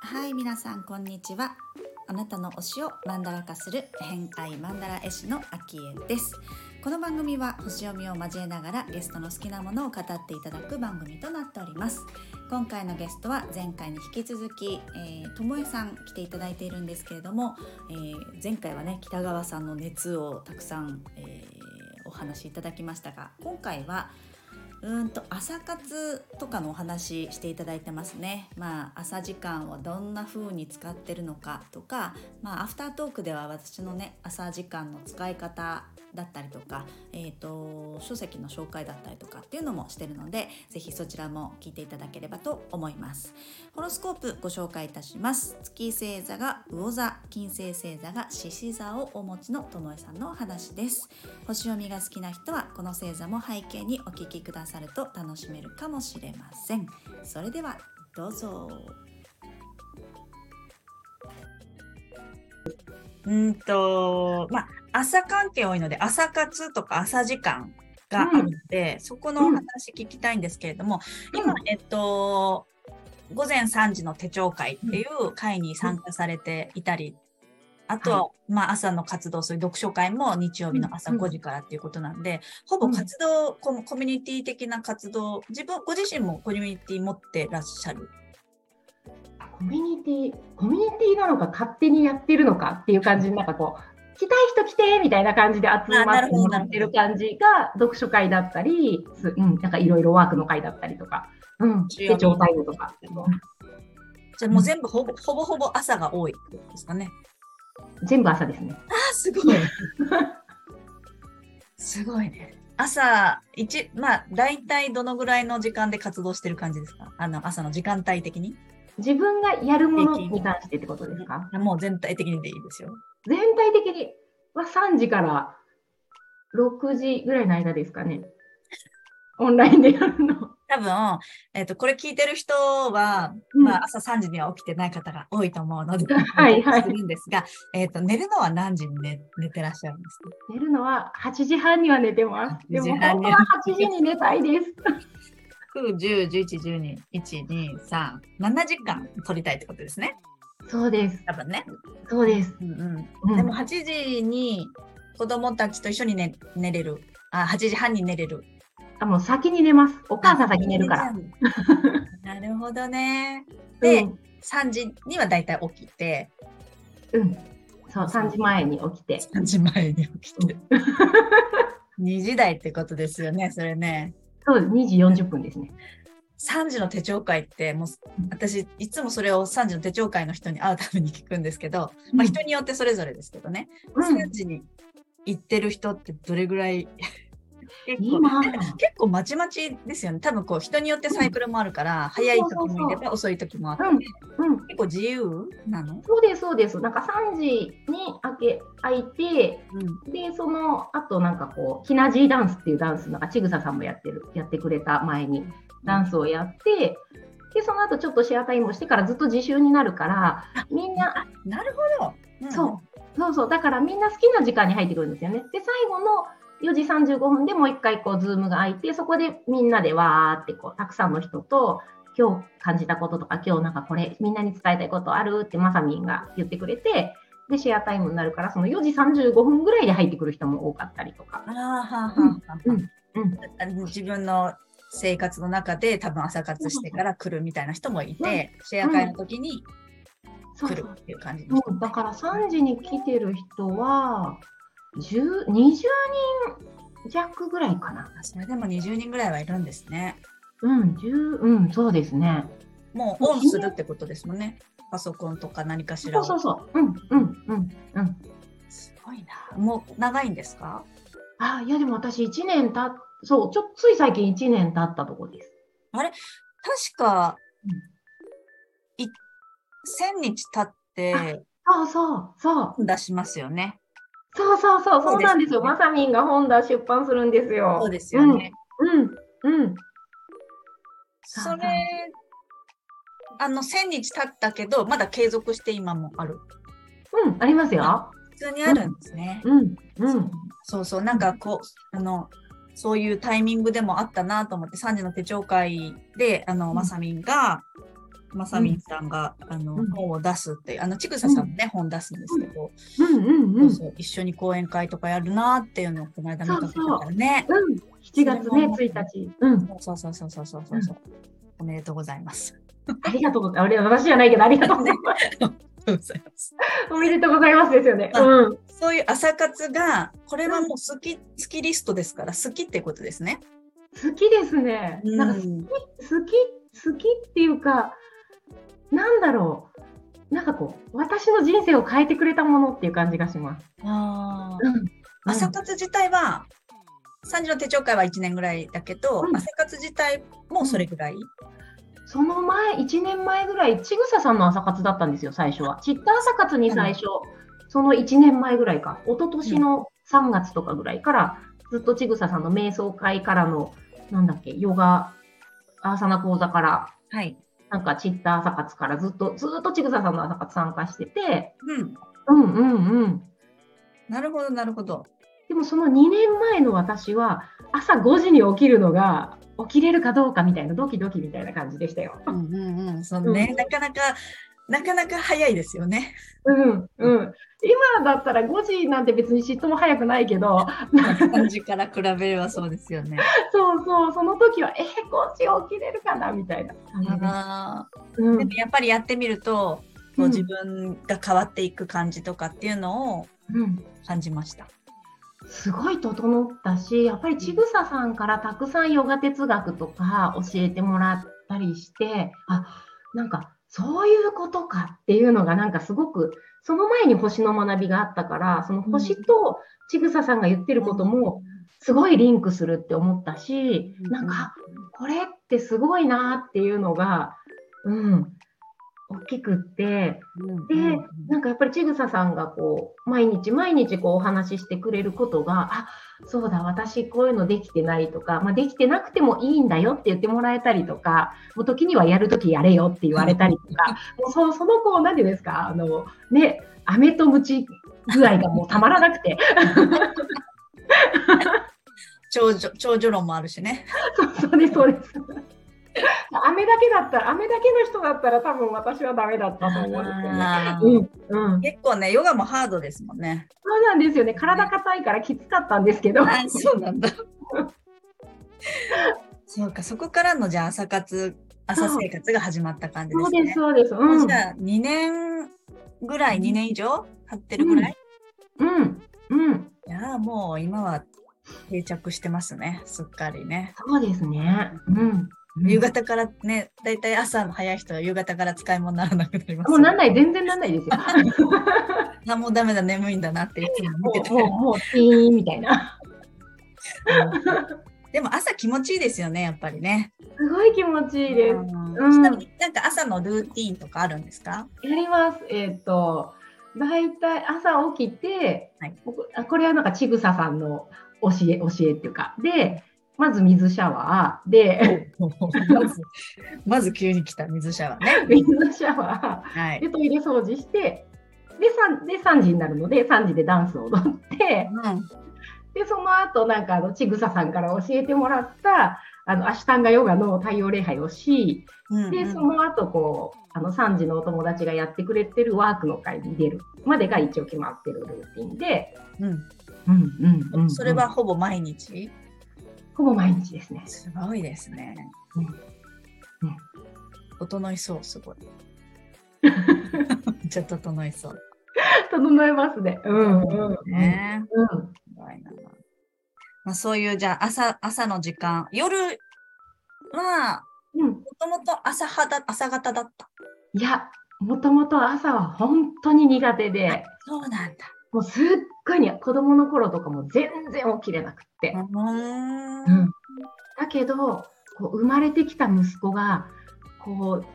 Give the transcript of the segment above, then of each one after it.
はい皆さんこんにちは。あなたの推しをマンダラ化する変態マンダラ絵師のアキエです。この番組は星読みを交えながらゲストの好きなものを語っていただく番組となっております。今回のゲストは前回に引き続き、えー、ともえさん来ていただいているんですけれども、えー、前回はね北川さんの熱をたくさん、えー、話しいただきましたが今回はうんと朝活とかのお話していただいてますね。まあ朝時間をどんな風に使ってるのかとか、まあアフタートークでは私のね朝時間の使い方だったりとか、えーと、書籍の紹介だったりとかっていうのもしてるので是非そちらも聞いていただければと思います。ホロスコープご紹介いたします。月星座が魚座金星星座が獅子座をお持ちのともえさんの話です。星読みが好きな人はこの星座も背景にお聞きくださると楽しめるかもしれません。それではどうぞ。うんとまあ朝関係多いので、朝活とか朝時間があるので、うん、そこの話聞きたいんですけれども、うん、今、えっと、午前3時の手帳会っていう会に参加されていたり、あとは、はい、まあ、朝の活動、そういう読書会も日曜日の朝5時からっていうことなんで、ほぼ活動、コミュニティ的な活動、自分、ご自身もコミュニティ持ってらっしゃる？コミュニティ、コミュニティなのか勝手にやってるのかっていう感じになんかこう、来たい人来てみたいな感じで集まってもらってる感じが読書会だったり、うん、なんかいろいろワークの会だったりとか、うん、手帳タイムとか。じゃあもう全部ほぼ、ほぼほぼ朝が多いですかね。全部朝ですね。ああ、すごい。すごいね。朝一、まあ、大体どのぐらいの時間で活動してる感じですか？あの、朝の時間帯的に？自分がやるものに関してってことですか？もう全体的にでいいですよ。全体的に？は3時から6時ぐらいの間ですかね。オンラインでやるの。多分、えっ、ー、と、これ聞いてる人は、うん、まあ、朝3時には起きてない方が多いと思うので、はいはい。するんですが、えっ、ー、と、寝るのは何時に寝寝てらっしゃるんですか？寝るのは8時半には寝てます。でも、本当は8時に寝たいです。9、10、11、12、1、2、3、7時間取りたいってことですね。そうです。多分ね。そうです。うんうん、でも8時に子供たちと一緒に寝寝れる。あ、8時半に寝れる。あ、もう先に寝ます。お母さん先に寝るから。なるほどね。で、うん、3時にはだいたい起きて。うん。そう、3時前に起きて。3時前に起きて。2時台ってことですよね、それね。そうです。2時40分ですね。3時の手帳会ってもう私いつもそれを3時の手帳会の人に会うために聞くんですけど、まあ、人によってそれぞれですけどね、うん、3時に行ってる人ってどれぐらい結構。結構まちまちですよね。多分こう人によってサイクルもあるから、うん、早い時もいれば遅い時もあって、うん、結構自由なの？そうですそうです。なんか3時に開け開いて、でそのあとなんかこうひなじーダンスっていうダンスなんかちぐささんもやってるやってくれた前に。ダンスをやって、で、その後ちょっとシェアタイムをしてからずっと自習になるから、みんな、なるほど、うん、そう、そうそう、だからみんな好きな時間に入ってくるんですよね。で、最後の4時35分でもう一回こう、ズームが開いて、そこでみんなでわーってこう、たくさんの人と、今日感じたこととか、今日なんかこれ、みんなに伝えたいことあるってまさみんが言ってくれて、で、シェアタイムになるから、その4時35分ぐらいで入ってくる人も多かったりとか。あははうんうん、自分の生活の中で多分朝活してから来るみたいな人もいて、シェア会の時に来るっていう感じ、ね、だから3時に来てる人は20人弱ぐらいかな。それでも20人ぐらいはいるんですね。うん、10うん、そうですね。もうオンするってことですもんね。パソコンとか何かしらそうそうそう。うん、うん、うん、うん。すごいな。もう長いんですか？あ、いやでも私1年経っそう、ちょつい最近1年経ったとこです。あれ？確か、うん、1000日経って、そうそうそう。出しますよね。そうそうそう、そうなんですよ。まさみんが本出出版するんですよ。そうですよね。うん、うん。うん、それ、あの、1000日経ったけど、まだ継続して今もある。うん、ありますよ。普通にあるんですね。うん、うん。そうそう、なんかこう、あの、そういうタイミングでもあったなと思って、3時の手帳会で、あの、うんまさみんが、まさみんさんが、あの、うん本を出すって、あの、ちぐささんもね、本出すんですけど、うんうんうん。一緒に講演会とかやるなっていうのをこの間見かけたからね。うん。7月ね、1日。うん。そうそうそうそうそうそうそう。おめでとうございます。ありがとうございます。俺私じゃないけど、ありがとうございます。おめでとうございますですよね。あうん。そういう朝活が、これはもう好き、好きリストですから、好きってことですね。好きですね。なんか好き、うん好き、好きっていうか、なんだろう。なんかこう、私の人生を変えてくれたものっていう感じがします。あーうん。朝活自体は、3時の手帳会は1年ぐらいだけど、うん朝活自体もそれぐらい。その前、1年前ぐらい、ちぐささんの朝活だったんですよ、最初は。ちった朝活に最初、その1年前ぐらいか、一昨年の3月とかぐらいから、ずっとちぐささんの瞑想会からの、なんだっけ、ヨガ、アーサナ講座から、はい。なんかちった朝活からずっと、ずっとちぐささんの朝活参加してて、うん。うんうんうん。なるほど、なるほど。でもその2年前の私は、朝5時に起きるのが、起きれるかどうかみたいな、ドキドキみたいな感じでしたよ。うんうんうん。そうね、うんなかなか、なかなか早いですよね。うんうん。今だったら5時なんて別に嫉妬も早くないけど、3時から比べればそうですよね。そうそう、その時は、えー、5時起きれるかなみたいな。うん。ーでもやっぱりやってみると、こううん。自分が変わっていく感じとかっていうのをうん。感じました。すごい整ったし、やっぱりちぐささんからたくさんヨガ哲学とか教えてもらったりして、あ、なんかそういうことかっていうのがなんかすごく、その前に星の学びがあったから、その星とちぐささんが言ってることもすごいリンクするって思ったし、なんか、これってすごいなっていうのが、うん、大きくって、で、なんかやっぱりちぐささんがこう、毎日毎日こうお話ししてくれることが、あ、そうだ、私こういうのできてないとか、まあ、できてなくてもいいんだよって言ってもらえたりとか、もう時にはやるときやれよって言われたりとか、もうそその子、なんていうんですか、あの、ね、飴とムチ具合がもうたまらなくて、長女、長女論もあるしね。そうです、そうです。飴だけだったら、飴だけの人だったら多分私はダメだったと思うんですよね。うん、うん。結構ね、ヨガもハードですもんね。そうなんですよね。体硬いからきつかったんですけど。あそうなんだ。そうか、そこからのじゃあ朝活、朝生活が始まった感じですね。そうです、そうです。うん。じゃあ2年ぐらい、2年以上経ってるぐらい、うん。うん。いやーもう今は定着してますね、すっかりね。そうですね。うん。夕方からね、だいたい朝の早い人は夕方から使い物にならなくなります、もうなんない、全然なんないですよ。あ、もうダメだ、眠いんだなっていつもてて。う、もう、もう、ピーンみたいな。でも朝気持ちいいですよね、やっぱりね。すごい気持ちいいです。なんか朝のルーティーンとかあるんですかやります。えっ、と、だいたい朝起きて、はいこれはなんかちぐささんの教え、教えっていうか、で、まず水シャワーで、まず、まず急に来た水シャワーね。水シャワはい。ーでトイレ掃除して、で 3, で3時になるので3時でダンスを踊って。うん。でその後なんかあのちぐささんから教えてもらったあのアシュタンガヨガの太陽礼拝をしうんうん。でその後こうあの3時のお友達がやってくれてるワークの会に出る。までが一応決まってるルーティンで、うん。うんうんうんうん。それはほぼ毎日？ほぼ毎日ですね。すごいですね。うんうん整いそう、すごい。めっちゃ整いそう。整えますね。うんうんうんね。うんすごいな。まあ、そういう、じゃあ朝、朝の時間、夜は、うんもともと朝派だ、朝方だった。いや、もともと朝は本当に苦手で、そうなんだ。もうすっごいに子供の頃とかも全然起きれなくって。うーん。うんだけど、こう生まれてきた息子が、こう、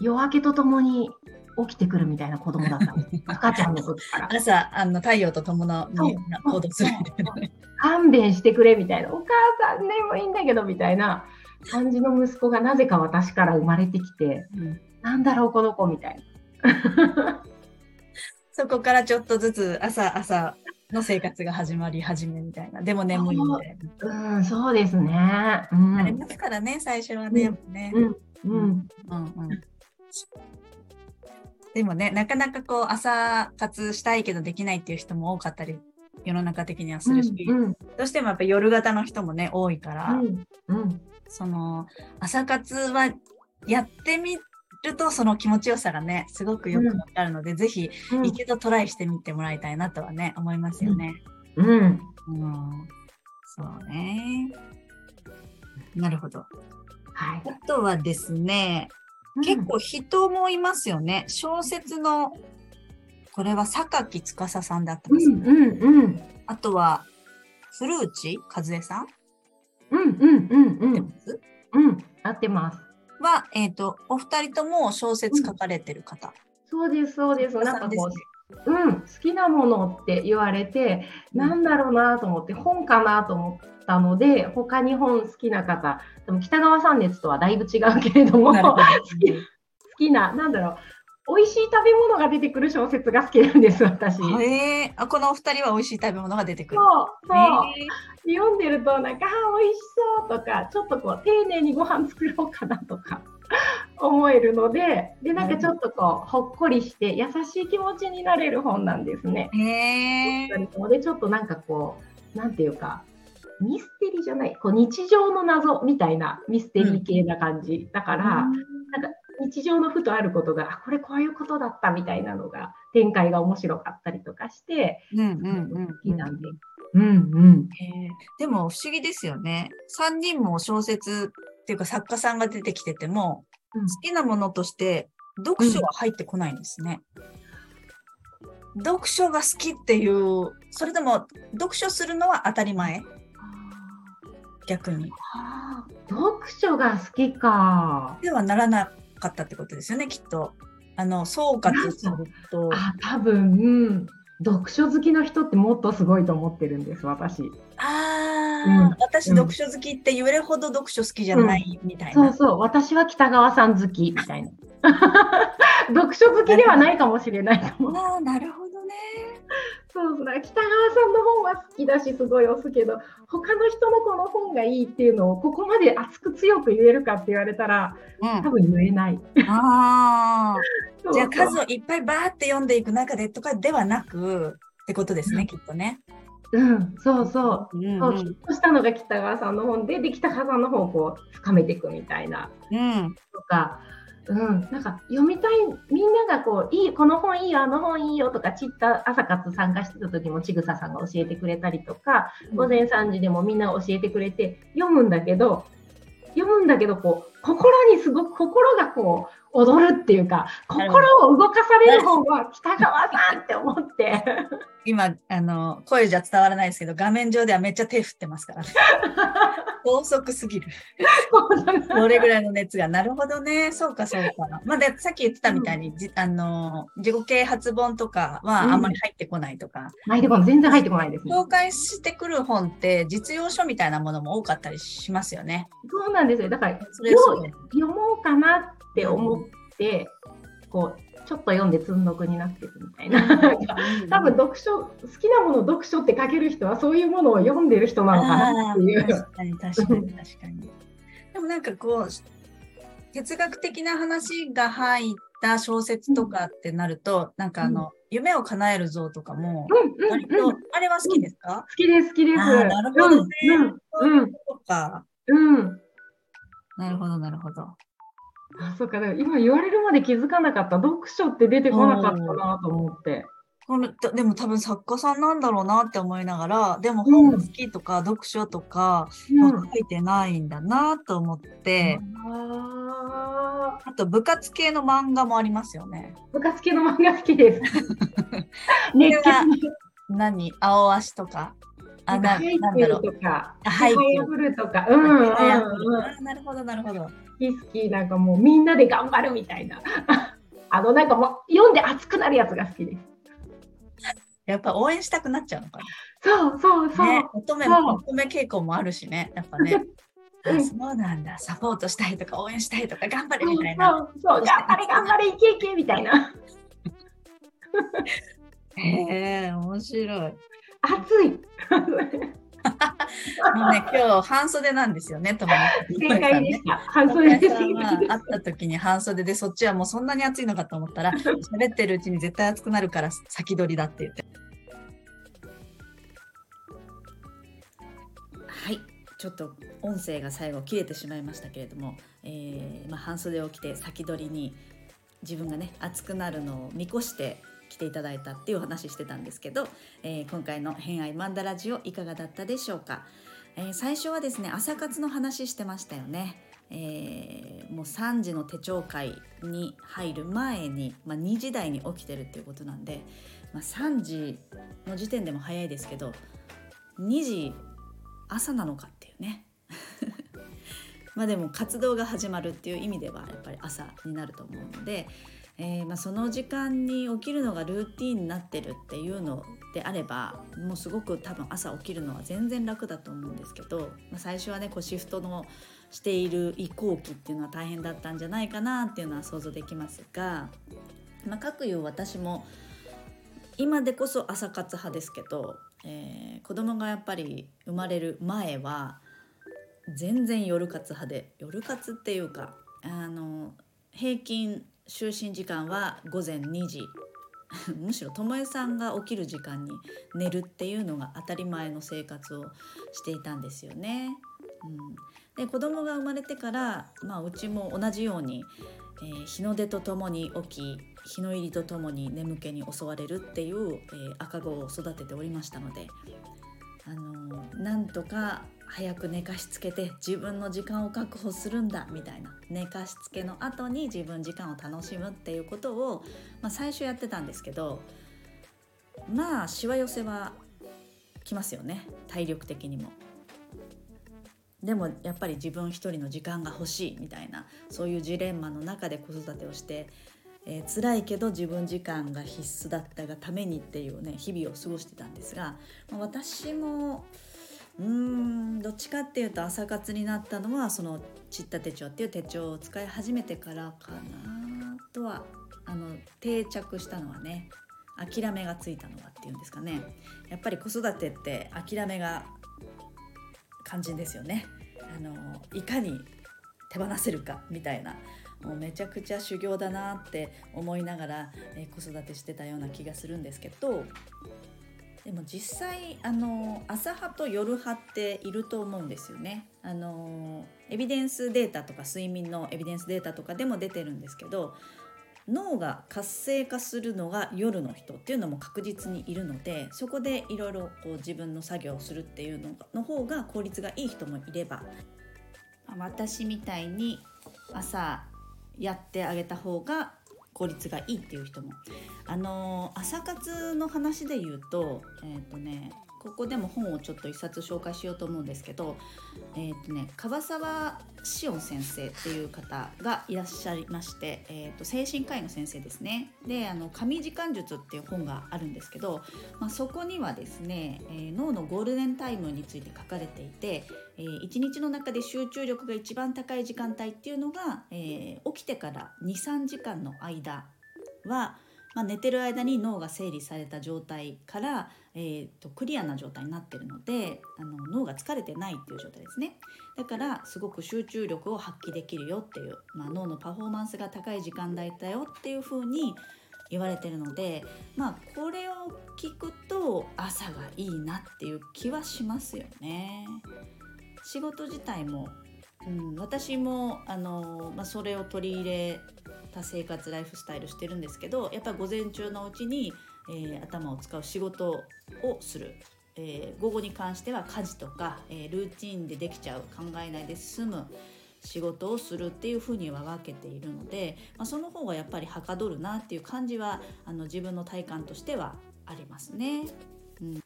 夜明けとともに起きてくるみたいな子供だったんです。赤ちゃんの時から。朝、あの、太陽とともにそう行動するみたいなね。勘弁してくれみたいな。お母さん眠いんだけどみたいな感じの息子がなぜか私から生まれてきて、うんなんだろうこの子みたいな。そこからちょっとずつ朝、朝、の生活が始まり始めみたいな。でも眠いみたいな。うん、そうですね。うん、ありますからね、最初はね。うん、ね。うん、うん、うん、でもね、なかなかこう朝活したいけどできないっていう人も多かったり、世の中的にはするし、うんうん、どうしてもやっぱ夜型の人もね、多いから、うんうん、その朝活はやってみるとその気持ちよさがねすごくよくわかるので、うん、ぜひ一度トライしてみてもらいたいなとはね思いますよね。うん、うん、そうね。なるほど。はい、あとはですね、結構人もいますよね。小説のこれは榊司さんだったんです、うんうんうん、あとは古内和恵さん？うんうんうんうん。うん、合ってます。は、えっ、ー、と、お二人とも小説書かれてる方。うん、そうです、そうです。なんかこう、うん、好きなものって言われて、なんだろうなと思って、本かなと思ったので、他に本好きな方、でも北川三熱とはだいぶ違うけれども、好きな、なんだろう、美味しい食べ物が出てくる小説が好きなんです、私。へえあ、このお二人は美味しい食べ物が出てくる。そう、そう。読んでると、なんか、あ、美味しそうとか、ちょっとこう、丁寧にご飯作ろうかなとか 思えるので、で、なんかちょっとこう、ほっこりして、優しい気持ちになれる本なんですね。へえ。で、ちょっとなんかこう、なんていうか、ミステリーじゃない、こう日常の謎みたいなミステリー系な感じ。だから、なんか日常のふとあることが、これこういうことだったみたいなのが、展開が面白かったりとかして、うんうんうん、好きなんで。うんうん、えー、でも不思議ですよね。3人も小説っていうか作家さんが出てきてても、うん、好きなものとして読書は入ってこないんですね。うん、読書が好きっていう、それでも読書するのは当たり前？逆に。読書が好きか。ではならなかったってことですよね、きっと。あの総括すると。あ、多分、うん、読書好きの人ってもっとすごいと思ってるんです、私。ああ、うん、私、読書好きって言えるほど読書好きじゃないみたいな、うん、そうそう、私は北川さん好きみたいな。読書好きではないかもしれないと思う。ああ、なるほどね。そうそう。北川さんの本は好きだしすごい押すけど他の人のこの本がいいっていうのをここまで熱く強く言えるかって言われたら、うん、多分言えない。あ じゃあ数をいっぱいバーって読んでいく中でとかではなくってことですね、うん、きっとね。うん、そうそう。うんうん、そうしたのが北川さんの本で、で北川さんの本をこう深めていくみたいな。うん、とか、うん、なんか読みたいみんながこういいこの本いいよあの本いいよとかちった朝活参加してた時もちぐささんが教えてくれたりとか、うん、午前3時でもみんな教えてくれて読むんだけど読むんだけどこう心にすごく心がこう踊るっていうか心を動かされる本は北川さんって思って。今あの声じゃ伝わらないですけど画面上ではめっちゃ手振ってますから、ね、高速すぎる。どれぐらいの熱が。なるほどね。そうかそうか。まあでさっき言ってたみたいに、うん、あの自己啓発本とかはあんまり入ってこないとか、うん、入ってこない。全然入ってこないです、ね、紹介してくる本って実用書みたいなものも多かったりしますよね。そうなんですよ。だからそれ読もうかなって思って、こうちょっと読んで積んどくになってるみたいな。多分読書好きなもの読書って書ける人はそういうものを読んでる人なのかなっていう。確かに確かに確かに。でもなんかこう哲学的な話が入った小説とかってなると、うん、なんかあの、うん、夢を叶える像とかも、割と、うん、あれは好きですか、好きです好きです。なるほどね、うんうん。なるほどなるほどあそうか、今言われるまで気づかなかった。読書って出てこなかったなと思って。このでも多分作家さんなんだろうなって思いながらでも本好きとか読書とか書いてないんだなと思って、うん、あと部活系の漫画もありますよね。部活系の漫画好きです。熱血何？青足とか？あななんだろう。とかハイキューとか。うん、うん、なるほどなるほど。き好きなんかもうみんなで頑張るみたいな。あのなんかもう読んで熱くなるやつが好きです。やっぱ応援したくなっちゃうのかな。そうそうそう、ね、乙女も乙女傾向もあるしねやっぱね。あそうなんだ。サポートしたいとか応援したいとか頑張れみたいな。そうそう。頑張れ頑張れいけいけみたいな。へえ面白い暑い。もうね、今日半袖なんですよね、ともに。正解でした。半袖です。会った時に半袖で、そっちはもうそんなに暑いのかと思ったら、喋ってるうちに絶対暑くなるから先取りだって言って。はい、ちょっと音声が最後切れてしまいましたけれども、えー、まあ、半袖を着て先取りに自分がね暑くなるのを見越して来ていただいたっていう話してたんですけど、えー、今回の「偏愛マンダラジオ」いかがだったでしょうか、えー、最初はですね朝活の話してましたよね、えー、もう3時の手帳会に入る前に、まあ、2時台に起きてるっていうことなんで、まあ、3時の時点でも早いですけど2時朝なのかっていうね。まあでも活動が始まるっていう意味ではやっぱり朝になると思うので、えー、まあ、その時間に起きるのがルーティンになってるっていうのであればもうすごく多分朝起きるのは全然楽だと思うんですけど、まあ、最初はねこうシフトのしている移行期っていうのは大変だったんじゃないかなっていうのは想像できますが、まあ、各いう私も今でこそ朝活派ですけど、えー、子供がやっぱり生まれる前は全然夜活派で夜活っていうかあの平均就寝時間は午前2時 むしろ智恵さんが起きる時間に寝るっていうのが当たり前の生活をしていたんですよね。うん、で子供が生まれてから、まあ、うちも同じように、えー、日の出とともに起き日の入りとともに眠気に襲われるっていう、えー、赤子を育てておりましたので、あのー、なんとか早く寝かしつけて自分の時間を確保するんだみたいな。寝かしつけの後に自分時間を楽しむっていうことを、まあ、最初やってたんですけどまあしわ寄せはきますよね。体力的にも。でもやっぱり自分一人の時間が欲しいみたいな。そういうジレンマの中で子育てをして、えー、辛いけど自分時間が必須だったがためにっていうね日々を過ごしてたんですが、まあ、私もうーん。どっちかっていうと朝活になったのはそのちった手帳っていう手帳を使い始めてからかなとはあの定着したのはね諦めがついたのはっていうんですかね。やっぱり子育てって諦めが肝心ですよね。あのいかに手放せるかみたいな。もうめちゃくちゃ修行だなって思いながら、え子育てしてたような気がするんですけどでも実際あの朝派と夜派っていると思うんですよね。あのエビデンスデータとか睡眠のエビデンスデータとかでも出てるんですけど脳が活性化するのが夜の人っていうのも確実にいるのでそこでいろいろ自分の作業をするっていうのの方が効率がいい人もいれば。私みたいに朝やってあげた方が効率がいいっていう人も。あの朝活の話で言うとえっ、ー、とねここでも本をちょっと一冊紹介しようと思うんですけど、えーとね、樺沢志音先生っていう方がいらっしゃいまして、えーと、精神科医の先生ですね。であの「神時間術」っていう本があるんですけど、まあ、そこにはですね、えー、脳のゴールデンタイムについて書かれていて、えー、1日の中で集中力が一番高い時間帯っていうのが、えー、起きてから23時間の間はまあ、寝てる間に脳が整理された状態から、えーと、クリアな状態になってるのであの脳が疲れてないっていう状態ですねだからすごく集中力を発揮できるよっていう、まあ、脳のパフォーマンスが高い時間帯だよっていう風に言われてるのでまあこれを聞くと朝がいいなっていう気はしますよね。仕事自体もうん、私もあの、まあ、それを取り入れた生活ライフスタイルしてるんですけどやっぱり午前中のうちに、えー、頭を使う仕事をする、えー、午後に関しては家事とか、えー、ルーティンでできちゃう考えないで済む仕事をするっていうふうには分けているので、まあ、その方がやっぱりはかどるなっていう感じはあの自分の体感としてはありますね。うん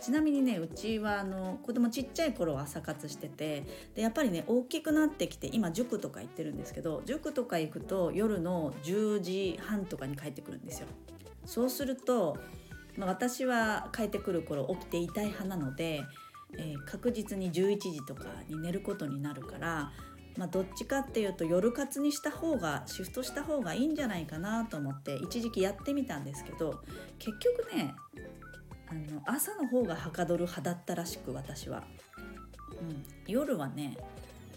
ちなみにねうちはあの子供ちっちゃい頃は朝活しててでやっぱりね大きくなってきて今塾とか行ってるんですけど塾とか行くと夜の10時半とかに帰ってくるんですよ。そうすると、まあ、私は帰ってくる頃起きていたい派なので、えー、確実に11時とかに寝ることになるから、まあ、どっちかっていうと夜活にした方がシフトした方がいいんじゃないかなと思って一時期やってみたんですけど結局ねあの朝の方がはかどる派だったらしく私は、うん、夜はね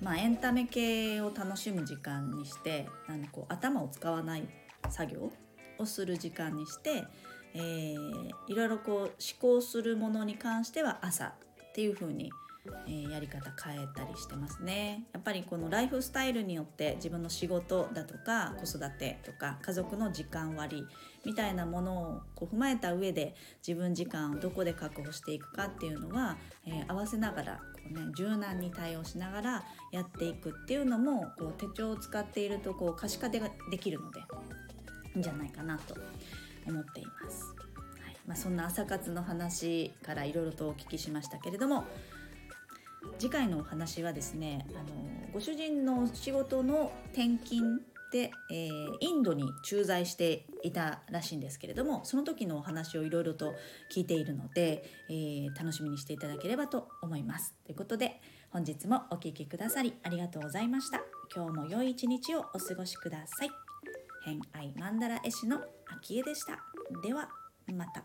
まあエンタメ系を楽しむ時間にしてあのこう頭を使わない作業をする時間にして、えー、いろいろこう思考するものに関しては朝っていう風にえー、やり方変えたりしてますねやっぱりこのライフスタイルによって自分の仕事だとか子育てとか家族の時間割みたいなものをこう踏まえた上で自分時間をどこで確保していくかっていうのは、えー、合わせながらこう、ね、柔軟に対応しながらやっていくっていうのもこう手帳を使っているとこう可視化でできるのでいいんじゃないかなと思っています。はいまあ、そんな朝活の話からいろいろとお聞きしましたけれども次回のお話はですねあのご主人の仕事の転勤で、えー、インドに駐在していたらしいんですけれどもその時のお話をいろいろと聞いているので、えー、楽しみにしていただければと思います。ということで本日もお聴きくださりありがとうございました。今日も良い一日をお過ごしください。偏愛マンダラ絵師の秋江でした。ではまた。